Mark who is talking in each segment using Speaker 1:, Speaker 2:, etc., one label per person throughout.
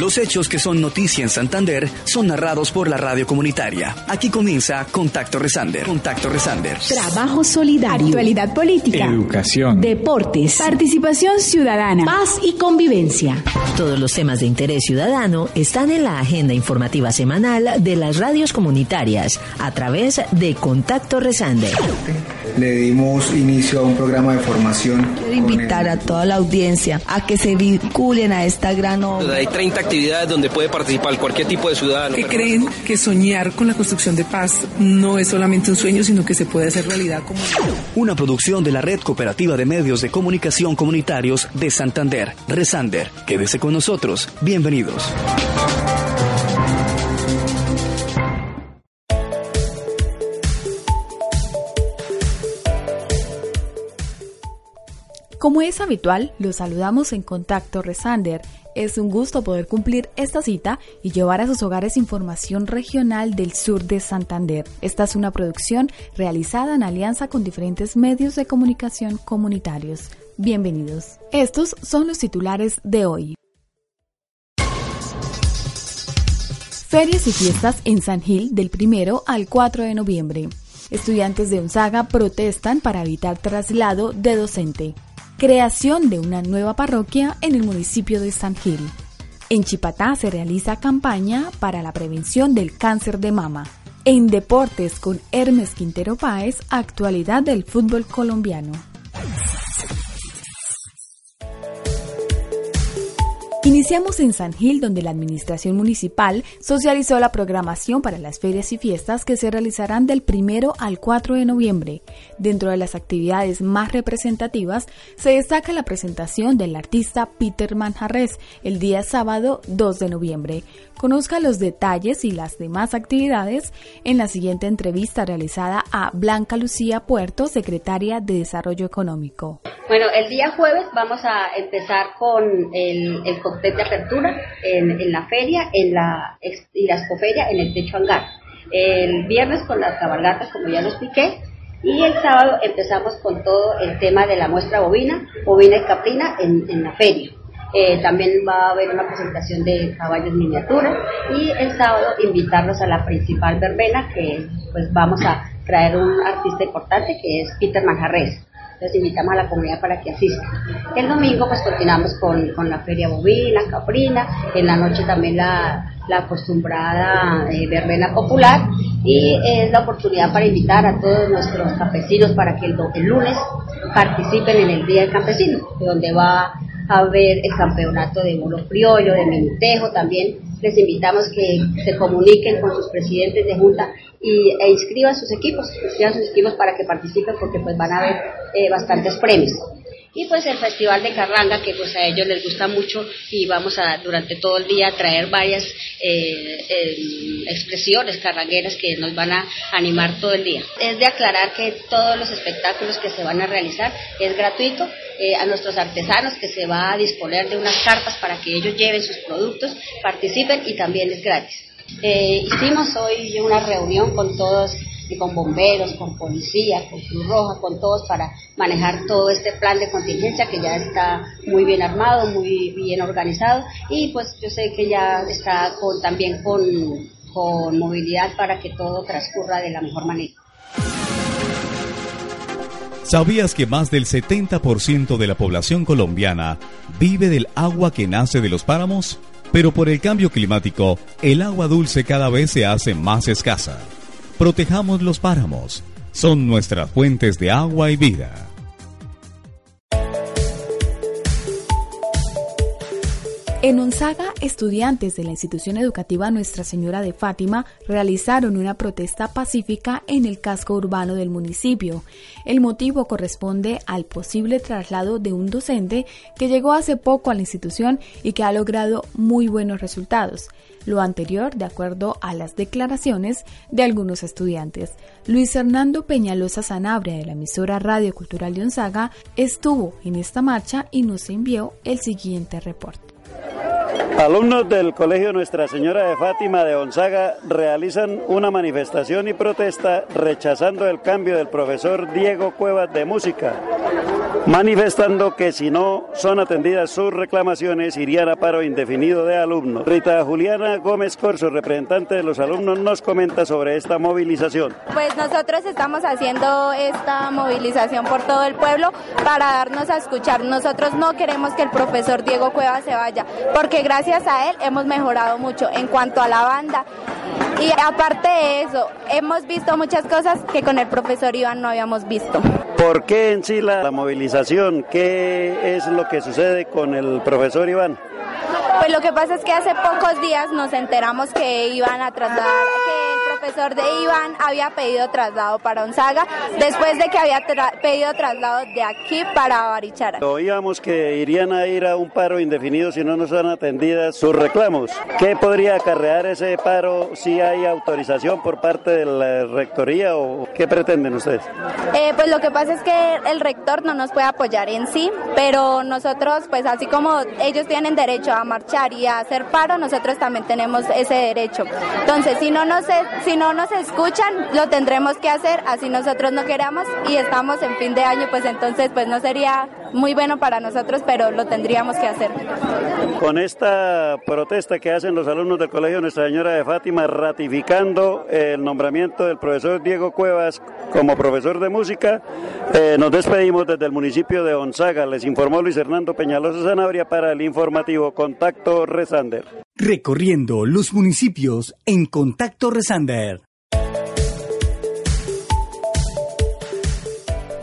Speaker 1: Los hechos que son noticia en Santander son narrados por la radio comunitaria. Aquí comienza Contacto Resander. Contacto Resander.
Speaker 2: Trabajo solidario.
Speaker 3: Actualidad política.
Speaker 4: Educación.
Speaker 2: Deportes.
Speaker 3: Participación ciudadana.
Speaker 2: Paz y convivencia.
Speaker 5: Todos los temas de interés ciudadano están en la agenda informativa semanal de las radios comunitarias a través de Contacto Resander.
Speaker 6: Le dimos inicio a un programa de formación.
Speaker 7: Quiero invitar a toda la audiencia a que se vinculen a esta gran obra.
Speaker 8: Hay 30 actividades donde puede participar cualquier tipo de ciudadano.
Speaker 9: Que creen que soñar con la construcción de paz no es solamente un sueño, sino que se puede hacer realidad como
Speaker 1: Una producción de la Red Cooperativa de Medios de Comunicación Comunitarios de Santander, Resander. Quédese con nosotros. Bienvenidos.
Speaker 10: Como es habitual, los saludamos en Contacto Resander. Es un gusto poder cumplir esta cita y llevar a sus hogares información regional del sur de Santander. Esta es una producción realizada en alianza con diferentes medios de comunicación comunitarios. Bienvenidos. Estos son los titulares de hoy. Ferias y fiestas en San Gil del 1 al 4 de noviembre. Estudiantes de Unzaga protestan para evitar traslado de docente creación de una nueva parroquia en el municipio de San Gil. En Chipatá se realiza campaña para la prevención del cáncer de mama. En deportes con Hermes Quintero Páez, actualidad del fútbol colombiano. Iniciamos en San Gil, donde la Administración Municipal socializó la programación para las ferias y fiestas que se realizarán del 1 al 4 de noviembre. Dentro de las actividades más representativas se destaca la presentación del artista Peter Manjarres el día sábado 2 de noviembre. Conozca los detalles y las demás actividades en la siguiente entrevista realizada a Blanca Lucía Puerto, secretaria de Desarrollo Económico.
Speaker 11: Bueno, el día jueves vamos a empezar con el, el cóctel de apertura en, en, la feria en la, y la expoferia en el techo hangar. El viernes con las cabalgatas, como ya lo expliqué, y el sábado empezamos con todo el tema de la muestra bovina, bovina y caprina en, en la feria. Eh, también va a haber una presentación de caballos miniatura y el sábado invitarlos a la principal verbena que pues vamos a traer un artista importante que es Peter Manjarres. Entonces invitamos a la comunidad para que asista. El domingo pues continuamos con, con la feria bovina, caprina, en la noche también la, la acostumbrada eh, verbena popular y es la oportunidad para invitar a todos nuestros campesinos para que el, lunes participen en el Día del Campesino, donde va a ver el campeonato de bolo criollo, de minutejo también. Les invitamos que se comuniquen con sus presidentes de junta y, e inscriban sus equipos, inscriban sus equipos para que participen porque pues van a haber eh, bastantes premios y pues el festival de carranga que pues a ellos les gusta mucho y vamos a durante todo el día traer varias eh, eh, expresiones carrangueras que nos van a animar todo el día. Es de aclarar que todos los espectáculos que se van a realizar es gratuito eh, a nuestros artesanos que se va a disponer de unas carpas para que ellos lleven sus productos, participen y también es gratis. hicimos hoy una reunión con todos con bomberos, con policía, con Cruz Roja, con todos para manejar todo este plan de contingencia que ya está muy bien armado, muy bien organizado y pues yo sé que ya está también con, con movilidad para que todo transcurra de la mejor manera.
Speaker 12: ¿Sabías que más del 70% de la población colombiana vive del agua que nace de los páramos? Pero por el cambio climático, el agua dulce cada vez se hace más escasa. Protejamos los páramos. Son nuestras fuentes de agua y vida.
Speaker 10: En Onzaga, estudiantes de la institución educativa Nuestra Señora de Fátima realizaron una protesta pacífica en el casco urbano del municipio. El motivo corresponde al posible traslado de un docente que llegó hace poco a la institución y que ha logrado muy buenos resultados. Lo anterior de acuerdo a las declaraciones de algunos estudiantes. Luis Hernando Peñalosa Sanabria de la emisora Radio Cultural de Onzaga estuvo en esta marcha y nos envió el siguiente reporte.
Speaker 4: Alumnos del Colegio Nuestra Señora de Fátima de Gonzaga realizan una manifestación y protesta rechazando el cambio del profesor Diego Cuevas de Música, manifestando que si no son atendidas sus reclamaciones irían a paro indefinido de alumnos. Rita Juliana Gómez Corso, representante de los alumnos, nos comenta sobre esta movilización.
Speaker 13: Pues nosotros estamos haciendo esta movilización por todo el pueblo para darnos a escuchar. Nosotros no queremos que el profesor Diego Cuevas se vaya, porque gracias a él hemos mejorado mucho en cuanto a la banda. Y aparte de eso, hemos visto muchas cosas que con el profesor Iván no habíamos visto.
Speaker 4: ¿Por qué en sí la, movilización? ¿Qué es lo que sucede con el profesor Iván?
Speaker 13: Pues lo que pasa es que hace pocos días nos enteramos que iban a tratar, que profesor de Iván había pedido traslado para Onzaga después de que había pedido traslado de aquí para Barichara.
Speaker 4: Oíamos que irían a ir a un paro indefinido si no nos han atendidas sus reclamos. ¿Qué podría acarrear ese paro si hay autorización por parte de la rectoría o qué pretenden ustedes?
Speaker 13: Eh, pues lo que pasa es que el rector no nos puede apoyar en sí, pero nosotros, pues así como ellos tienen derecho a marchar y a hacer paro, nosotros también tenemos ese derecho. Entonces, si no nos, si no nos escuchan, lo tendremos que hacer, así nosotros no queramos y estamos en fin de año, pues entonces pues no sería muy bueno para nosotros, pero lo tendríamos que hacer.
Speaker 4: Con esta protesta que hacen los alumnos del Colegio Nuestra Señora de Fátima ratificando el nombramiento del profesor Diego Cuevas como profesor de música, eh, nos despedimos desde el municipio de Onzaga. Les informó Luis Hernando Peñalosa Sanabria para el informativo Contacto Resander.
Speaker 1: Recorriendo los municipios en Contacto Resander.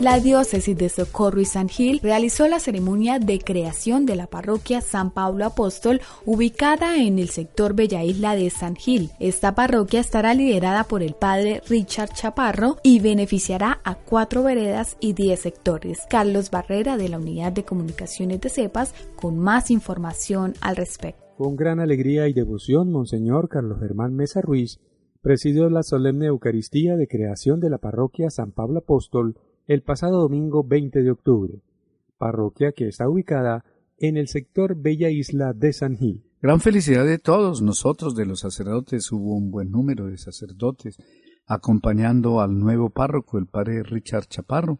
Speaker 10: La diócesis de Socorro y San Gil realizó la ceremonia de creación de la parroquia San Pablo Apóstol ubicada en el sector Bella Isla de San Gil. Esta parroquia estará liderada por el padre Richard Chaparro y beneficiará a cuatro veredas y diez sectores. Carlos Barrera de la Unidad de Comunicaciones de CEPAS con más información al respecto.
Speaker 14: Con gran alegría y devoción, Monseñor Carlos Germán Mesa Ruiz presidió la solemne Eucaristía de creación de la parroquia San Pablo Apóstol el pasado domingo 20 de octubre, parroquia que está ubicada en el sector Bella Isla de San Gil.
Speaker 15: Gran felicidad de todos nosotros, de los sacerdotes, hubo un buen número de sacerdotes acompañando al nuevo párroco, el padre Richard Chaparro,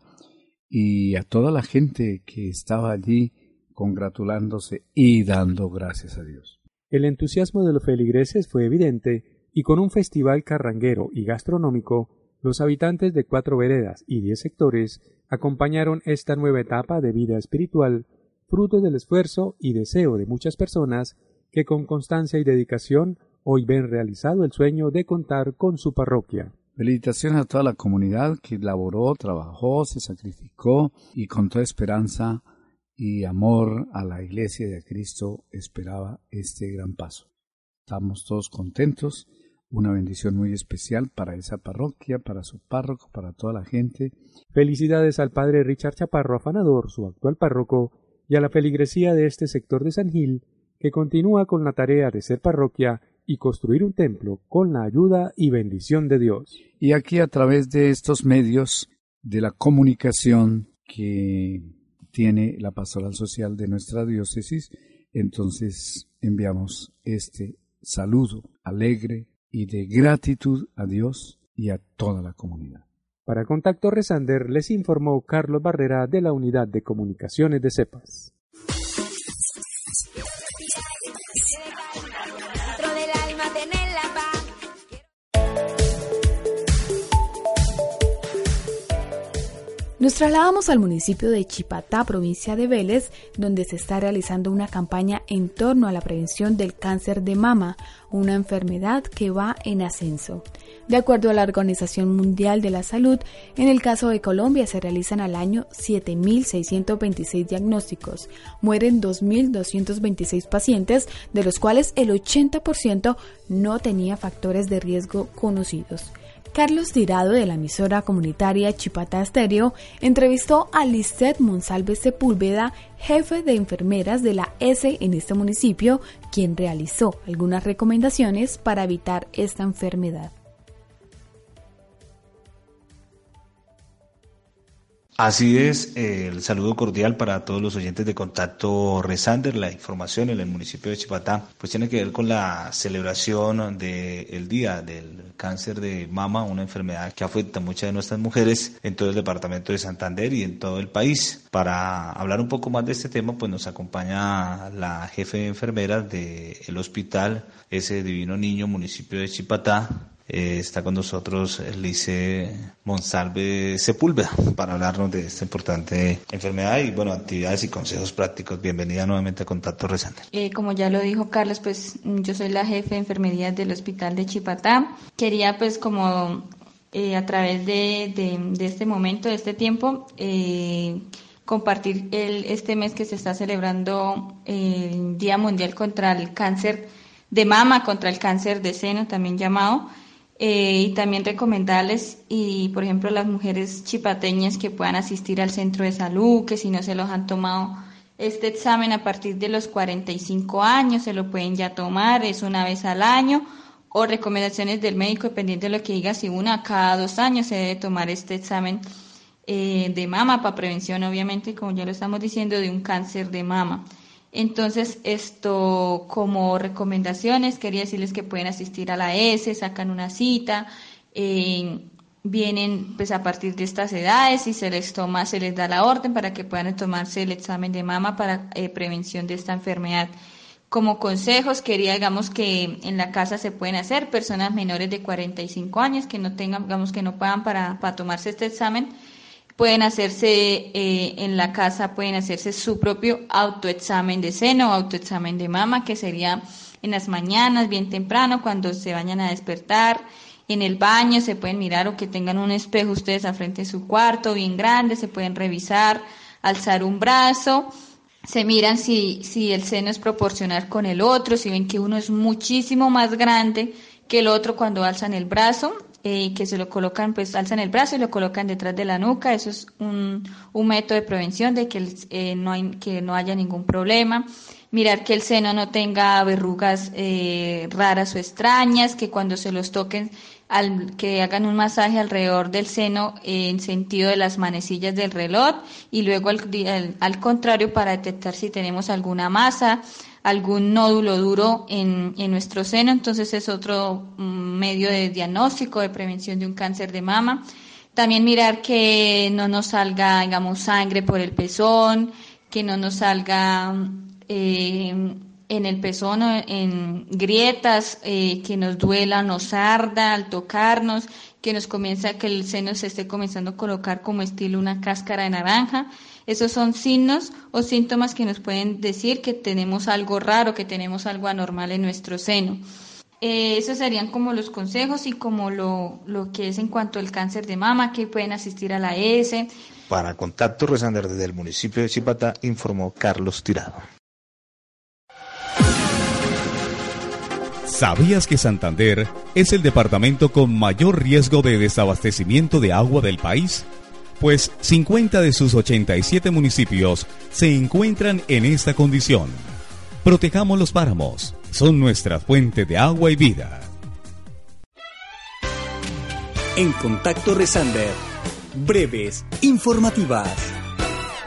Speaker 15: y a toda la gente que estaba allí congratulándose y dando gracias a Dios.
Speaker 14: El entusiasmo de los feligreses fue evidente y con un festival carranguero y gastronómico los habitantes de cuatro veredas y diez sectores acompañaron esta nueva etapa de vida espiritual, fruto del esfuerzo y deseo de muchas personas que con constancia y dedicación hoy ven realizado el sueño de contar con su parroquia.
Speaker 15: Felicitaciones a toda la comunidad que laboró, trabajó, se sacrificó y con toda esperanza y amor a la iglesia de Cristo esperaba este gran paso. Estamos todos contentos una bendición muy especial para esa parroquia, para su párroco, para toda la gente.
Speaker 14: Felicidades al padre Richard Chaparro Afanador, su actual párroco, y a la feligresía de este sector de San Gil, que continúa con la tarea de ser parroquia y construir un templo con la ayuda y bendición de Dios.
Speaker 15: Y aquí a través de estos medios de la comunicación que tiene la pastoral social de nuestra diócesis, entonces enviamos este saludo alegre, y de gratitud a Dios y a toda la comunidad.
Speaker 14: Para Contacto Resander les informó Carlos Barrera de la Unidad de Comunicaciones de CEPAS.
Speaker 10: Nos trasladamos al municipio de Chipatá, provincia de Vélez, donde se está realizando una campaña en torno a la prevención del cáncer de mama, una enfermedad que va en ascenso. De acuerdo a la Organización Mundial de la Salud, en el caso de Colombia se realizan al año 7.626 diagnósticos. Mueren 2.226 pacientes, de los cuales el 80% no tenía factores de riesgo conocidos. Carlos Tirado de la emisora comunitaria Chipata Estéreo entrevistó a Lisette Monsalve Sepúlveda, jefe de enfermeras de la S en este municipio, quien realizó algunas recomendaciones para evitar esta enfermedad.
Speaker 16: Así es, el saludo cordial para todos los oyentes de Contacto Resander. La información en el municipio de Chipatá pues tiene que ver con la celebración del Día del Cáncer de Mama, una enfermedad que afecta a muchas de nuestras mujeres en todo el departamento de Santander y en todo el país. Para hablar un poco más de este tema, pues nos acompaña la jefe de enfermeras del hospital, ese divino niño municipio de Chipatá, eh, está con nosotros Lice Monsalve Sepúlveda para hablarnos de esta importante enfermedad y bueno, actividades y consejos prácticos. Bienvenida nuevamente a Contacto Resante.
Speaker 17: Eh, como ya lo dijo Carlos, pues yo soy la jefe de enfermería del Hospital de Chipatá. Quería pues como eh, a través de, de, este momento, de este tiempo, compartir el, este mes que se está celebrando el Día Mundial contra el Cáncer de Mama, contra el cáncer de seno, también llamado. Eh, y también recomendarles, y por ejemplo, las mujeres chipateñas que puedan asistir al centro de salud, que si no se los han tomado este examen a partir de los 45 años, se lo pueden ya tomar, es una vez al año, o recomendaciones del médico, dependiendo de lo que diga, si una cada dos años se debe tomar este examen eh, de mama para prevención, obviamente, como ya lo estamos diciendo, de un cáncer de mama. Entonces, esto como recomendaciones, quería decirles que pueden asistir a la S, sacan una cita, eh, vienen pues a partir de estas edades y se les toma, se les da la orden para que puedan tomarse el examen de mama para eh, prevención de esta enfermedad. Como consejos, quería, digamos, que en la casa se pueden hacer personas menores de 45 años que no tengan, digamos, que no puedan para, para tomarse este examen, pueden hacerse eh, en la casa, pueden hacerse su propio autoexamen de seno, autoexamen de mama, que sería en las mañanas, bien temprano, cuando se vayan a despertar. En el baño se pueden mirar o que tengan un espejo ustedes al frente de su cuarto, bien grande, se pueden revisar, alzar un brazo, se miran si, si el seno es proporcional con el otro, si ven que uno es muchísimo más grande que el otro cuando alzan el brazo, eh, que se lo colocan, pues alzan el brazo y lo colocan detrás de la nuca. Eso es un, un método de prevención de que, eh, no hay, que no haya ningún problema. Mirar que el seno no tenga verrugas eh, raras o extrañas, que cuando se los toquen, al, que hagan un masaje alrededor del seno en sentido de las manecillas del reloj y luego al, al contrario para detectar si tenemos alguna masa, algún nódulo duro en, en nuestro seno, entonces es otro mm, medio de diagnóstico, de prevención de un cáncer de mama. También mirar que no nos salga, digamos, sangre por el pezón, que no nos salga eh, en el pezón en grietas, eh, que nos duela, nos arda al tocarnos, que nos comienza, que el seno se esté comenzando a colocar como estilo una cáscara de naranja. Esos son signos o síntomas que nos pueden decir que tenemos algo raro, que tenemos algo anormal en nuestro seno. Eh, esos serían como los consejos y como lo, lo, que es en cuanto al cáncer de mama, que pueden asistir a la ES.
Speaker 16: Para Contacto Resander desde el municipio de Chipata, informó Carlos Tirado.
Speaker 12: ¿Sabías que Santander es el departamento con mayor riesgo de desabastecimiento de agua del país? pues 50 de sus 87 municipios se encuentran en esta condición. Protejamos los páramos, son nuestra fuente de agua y vida.
Speaker 1: En Contacto Resander, breves, informativas.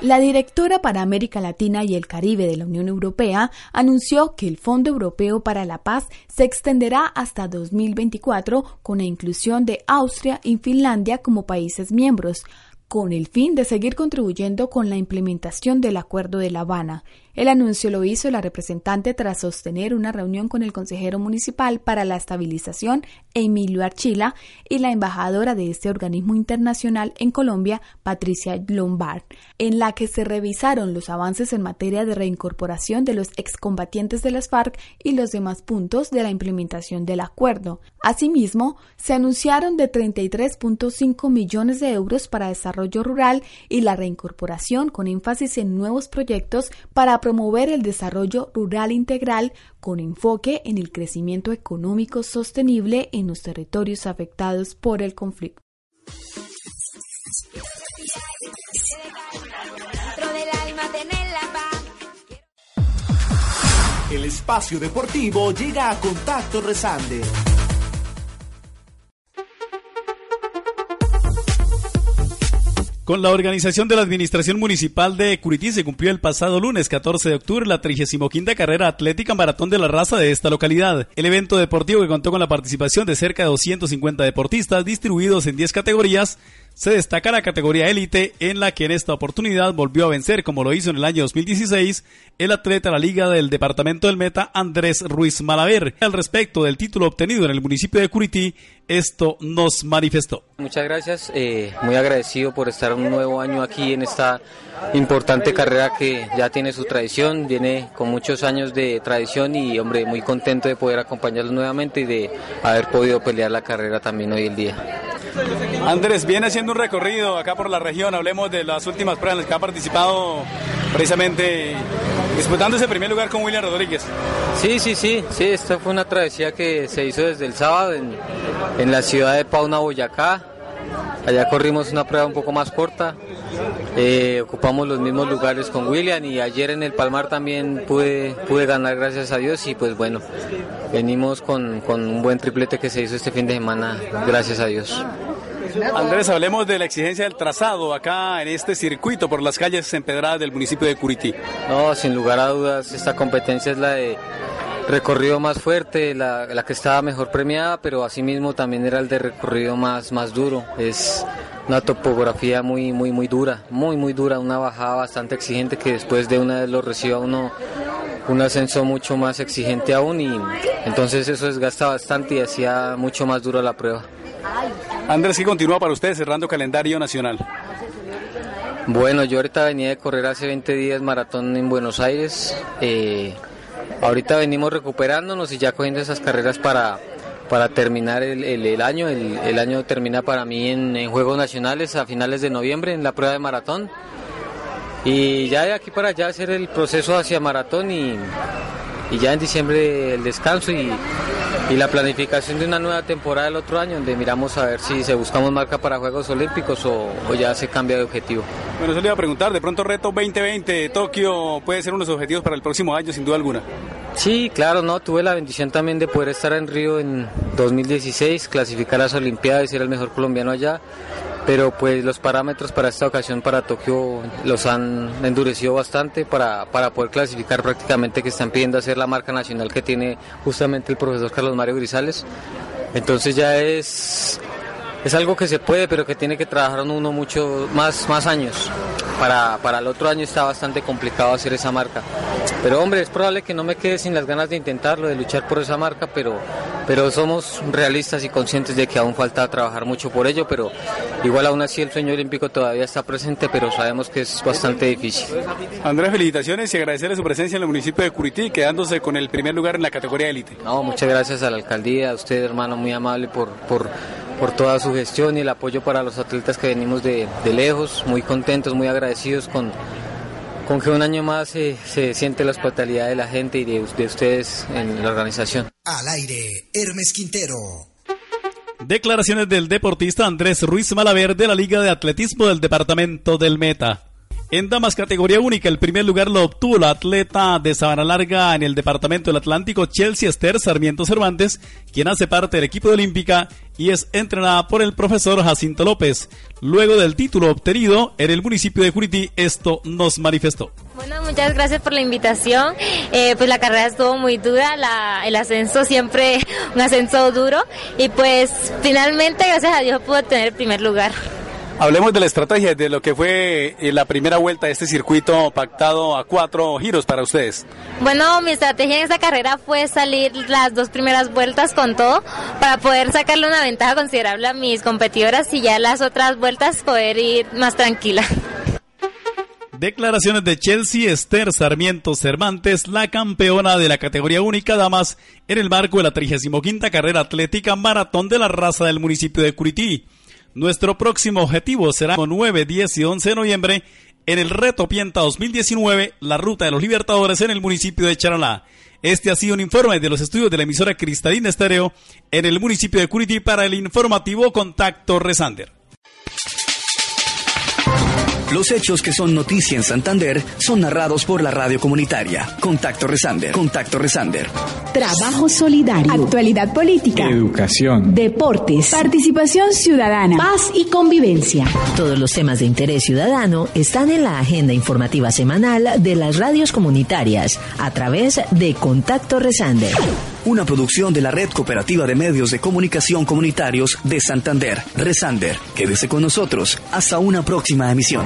Speaker 10: La directora para América Latina y el Caribe de la Unión Europea anunció que el Fondo Europeo para la Paz se extenderá hasta 2024 con la inclusión de Austria y Finlandia como países miembros, con el fin de seguir contribuyendo con la implementación del Acuerdo de La Habana. El anuncio lo hizo la representante tras sostener una reunión con el consejero municipal para la estabilización, Emilio Archila, y la embajadora de este organismo internacional en Colombia, Patricia Lombard, en la que se revisaron los avances en materia de reincorporación de los excombatientes de las FARC y los demás puntos de la implementación del acuerdo. Asimismo, se anunciaron de 33.5 millones de euros para desarrollo rural y la reincorporación con énfasis en nuevos proyectos para promover el desarrollo rural integral con enfoque en el crecimiento económico sostenible en los territorios afectados por el conflicto.
Speaker 18: El espacio deportivo llega a Contacto Resande.
Speaker 19: Con la organización de la Administración Municipal de Curití se cumplió el pasado lunes 14 de octubre la 35 carrera atlética maratón de la raza de esta localidad. El evento deportivo que contó con la participación de cerca de 250 deportistas distribuidos en 10 categorías se destaca la categoría élite en la que en esta oportunidad volvió a vencer, como lo hizo en el año 2016, el atleta de la Liga del Departamento del Meta Andrés Ruiz Malaver. Al respecto del título obtenido en el municipio de Curití, esto nos manifestó.
Speaker 20: Muchas gracias, eh, muy agradecido por estar un nuevo año aquí en esta importante carrera que ya tiene su tradición, viene con muchos años de tradición y hombre, muy contento de poder acompañarlos nuevamente y de haber podido pelear la carrera también hoy el día.
Speaker 19: Andrés, viene haciendo un recorrido acá por la región, hablemos de las últimas pruebas en las que ha participado precisamente disputando ese primer lugar con William Rodríguez.
Speaker 20: Sí, sí, sí, sí, esta fue una travesía que se hizo desde el sábado en, en la ciudad de Pauna, Boyacá. Allá corrimos una prueba un poco más corta, eh, ocupamos los mismos lugares con William y ayer en el Palmar también pude, pude ganar gracias a Dios y pues bueno, venimos con, con un buen triplete que se hizo este fin de semana, gracias a Dios.
Speaker 19: Andrés, hablemos de la exigencia del trazado acá en este circuito por las calles empedradas del municipio de Curití.
Speaker 20: No, sin lugar a dudas, esta competencia es la de recorrido más fuerte, la, la, que estaba mejor premiada, pero asimismo también era el de recorrido más, más duro. Es una topografía muy, muy, muy dura, muy, muy dura, una bajada bastante exigente que después de una vez lo reciba uno un ascenso mucho más exigente aún y entonces eso desgasta bastante y hacía mucho más dura la prueba.
Speaker 19: Andrés, ¿qué continúa para ustedes cerrando calendario nacional?
Speaker 20: Bueno, yo ahorita venía de correr hace 20 días maratón en Buenos Aires. Eh, ahorita venimos recuperándonos y ya cogiendo esas carreras para, para terminar el, el, año. El, el, año termina para mí en, en, Juegos Nacionales a finales de noviembre en la prueba de maratón. Y ya de aquí para allá hacer el proceso hacia maratón y, y ya en diciembre el descanso y, y, la planificación de una nueva temporada el otro año, donde miramos a ver si se buscamos marca para Juegos Olímpicos o, o ya se cambia de objetivo.
Speaker 19: Bueno, eso le iba a preguntar, de pronto reto 2020, Tokio puede ser uno de los objetivos para el próximo año, sin duda alguna.
Speaker 20: Sí, claro, no, tuve la bendición también de poder estar en Río en 2016, clasificar a las Olimpiadas y ser el mejor colombiano allá pero pues los parámetros para esta ocasión para Tokio los han endurecido bastante para, para poder clasificar prácticamente que están pidiendo hacer la marca nacional que tiene justamente el profesor Carlos Mario Grisales. Entonces ya es, es algo que se puede, pero que tiene que trabajar uno mucho más, más años. Para, para el otro año está bastante complicado hacer esa marca. Pero hombre, es probable que no me quede sin las ganas de intentarlo, de luchar por esa marca, pero, pero somos realistas y conscientes de que aún falta trabajar mucho por ello, pero igual aún así el sueño olímpico todavía está presente, pero sabemos que es bastante difícil.
Speaker 19: Andrés, felicitaciones y agradecerle su presencia en el municipio de Curití, quedándose con el primer lugar en la categoría élite.
Speaker 20: No, muchas gracias a la alcaldía, a usted hermano, muy amable por, por, por toda su gestión y el apoyo para los atletas que venimos de, de lejos, muy contentos, muy agradecidos con con que un año más se, se siente la hospitalidad de la gente y de, de, ustedes en la organización.
Speaker 18: Al aire, Hermes Quintero.
Speaker 19: Declaraciones del deportista Andrés Ruiz Malaver de la Liga de Atletismo del Departamento del Meta. En damas categoría única, el primer lugar lo obtuvo la atleta de Sabana Larga en el Departamento del Atlántico, Chelsea Esther Sarmiento Cervantes, quien hace parte del equipo de Olímpica y es entrenada por el profesor Jacinto López. Luego del título obtenido en el municipio de Curití, esto nos manifestó.
Speaker 21: Bueno, muchas gracias por la invitación. Eh, pues la carrera estuvo muy dura, el ascenso siempre un ascenso duro y pues finalmente, gracias a Dios, pude tener el primer lugar.
Speaker 19: Hablemos de la estrategia, de lo que fue eh, la primera vuelta de este circuito pactado a cuatro giros para ustedes.
Speaker 21: Bueno, mi estrategia en esta carrera fue salir las dos primeras vueltas con todo para poder sacarle una ventaja considerable a mis competidoras y ya las otras vueltas poder ir más tranquila.
Speaker 19: Declaraciones de Chelsea Esther Sarmiento Cervantes, la campeona de la categoría única damas en el marco de la 35 carrera atlética maratón de la raza del municipio de Curití. Nuestro próximo objetivo será con 9, 10 y 11 de noviembre en el Reto Pienta 2019, la Ruta de los Libertadores en el municipio de Charalá. Este ha sido un informe de los estudios de la emisora Cristalina Estéreo en el municipio de Curití para el informativo Contacto Resander.
Speaker 1: Los hechos que son noticia en Santander son narrados por la radio comunitaria. Contacto Resander. Contacto Resander.
Speaker 2: Trabajo solidario.
Speaker 9: Actualidad política.
Speaker 22: Educación.
Speaker 2: Deportes.
Speaker 9: Participación ciudadana.
Speaker 2: Paz y convivencia.
Speaker 5: Todos los temas de interés ciudadano están en la agenda informativa semanal de las radios comunitarias a través de Contacto Resander.
Speaker 1: Una producción de la Red Cooperativa de Medios de Comunicación Comunitarios de Santander. Resander. Quédese con nosotros. Hasta una próxima emisión.